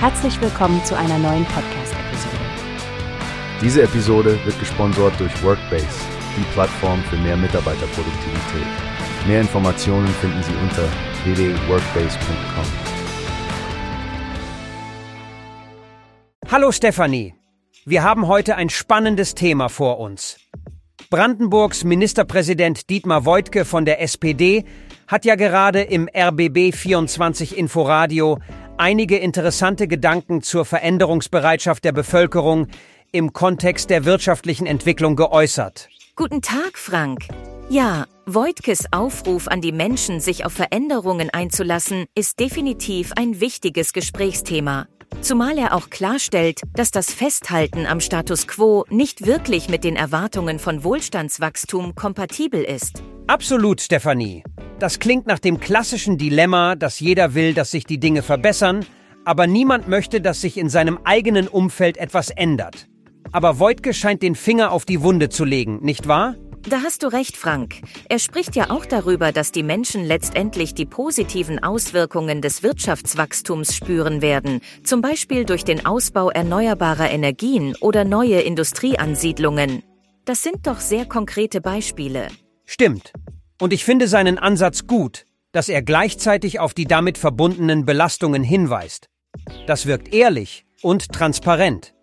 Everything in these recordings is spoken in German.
Herzlich willkommen zu einer neuen Podcast-Episode. Diese Episode wird gesponsert durch Workbase, die Plattform für mehr Mitarbeiterproduktivität. Mehr Informationen finden Sie unter www.workbase.com. Hallo Stefanie, wir haben heute ein spannendes Thema vor uns. Brandenburgs Ministerpräsident Dietmar Woidke von der SPD hat ja gerade im RBB 24 Inforadio einige interessante Gedanken zur Veränderungsbereitschaft der Bevölkerung im Kontext der wirtschaftlichen Entwicklung geäußert. Guten Tag, Frank. Ja, Voigtkes Aufruf an die Menschen, sich auf Veränderungen einzulassen, ist definitiv ein wichtiges Gesprächsthema. Zumal er auch klarstellt, dass das Festhalten am Status quo nicht wirklich mit den Erwartungen von Wohlstandswachstum kompatibel ist. Absolut, Stefanie. Das klingt nach dem klassischen Dilemma, dass jeder will, dass sich die Dinge verbessern, aber niemand möchte, dass sich in seinem eigenen Umfeld etwas ändert. Aber Voigtke scheint den Finger auf die Wunde zu legen, nicht wahr? Da hast du recht, Frank. Er spricht ja auch darüber, dass die Menschen letztendlich die positiven Auswirkungen des Wirtschaftswachstums spüren werden, zum Beispiel durch den Ausbau erneuerbarer Energien oder neue Industrieansiedlungen. Das sind doch sehr konkrete Beispiele. Stimmt. Und ich finde seinen Ansatz gut, dass er gleichzeitig auf die damit verbundenen Belastungen hinweist. Das wirkt ehrlich und transparent.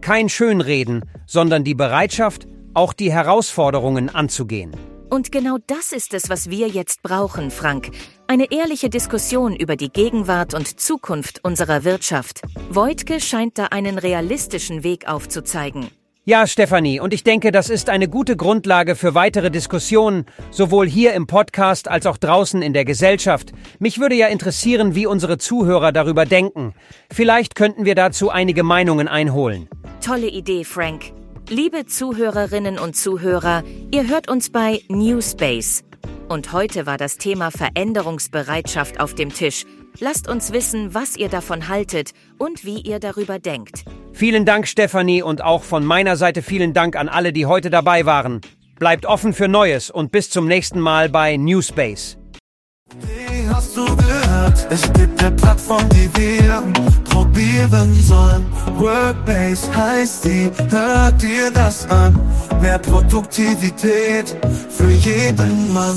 Kein Schönreden, sondern die Bereitschaft, auch die Herausforderungen anzugehen. Und genau das ist es, was wir jetzt brauchen, Frank. Eine ehrliche Diskussion über die Gegenwart und Zukunft unserer Wirtschaft. Voigtke scheint da einen realistischen Weg aufzuzeigen. Ja, Stefanie, und ich denke, das ist eine gute Grundlage für weitere Diskussionen, sowohl hier im Podcast als auch draußen in der Gesellschaft. Mich würde ja interessieren, wie unsere Zuhörer darüber denken. Vielleicht könnten wir dazu einige Meinungen einholen. Tolle Idee, Frank. Liebe Zuhörerinnen und Zuhörer, ihr hört uns bei Newspace. Und heute war das Thema Veränderungsbereitschaft auf dem Tisch. Lasst uns wissen, was ihr davon haltet und wie ihr darüber denkt. Vielen Dank, Stefanie, und auch von meiner Seite vielen Dank an alle, die heute dabei waren. Bleibt offen für Neues und bis zum nächsten Mal bei Newspace. Wie hast du gehört? Es gibt eine Plattform, die wir probieren sollen. Workbase heißt die, hört dir das an. Mehr Produktivität für jeden Mann.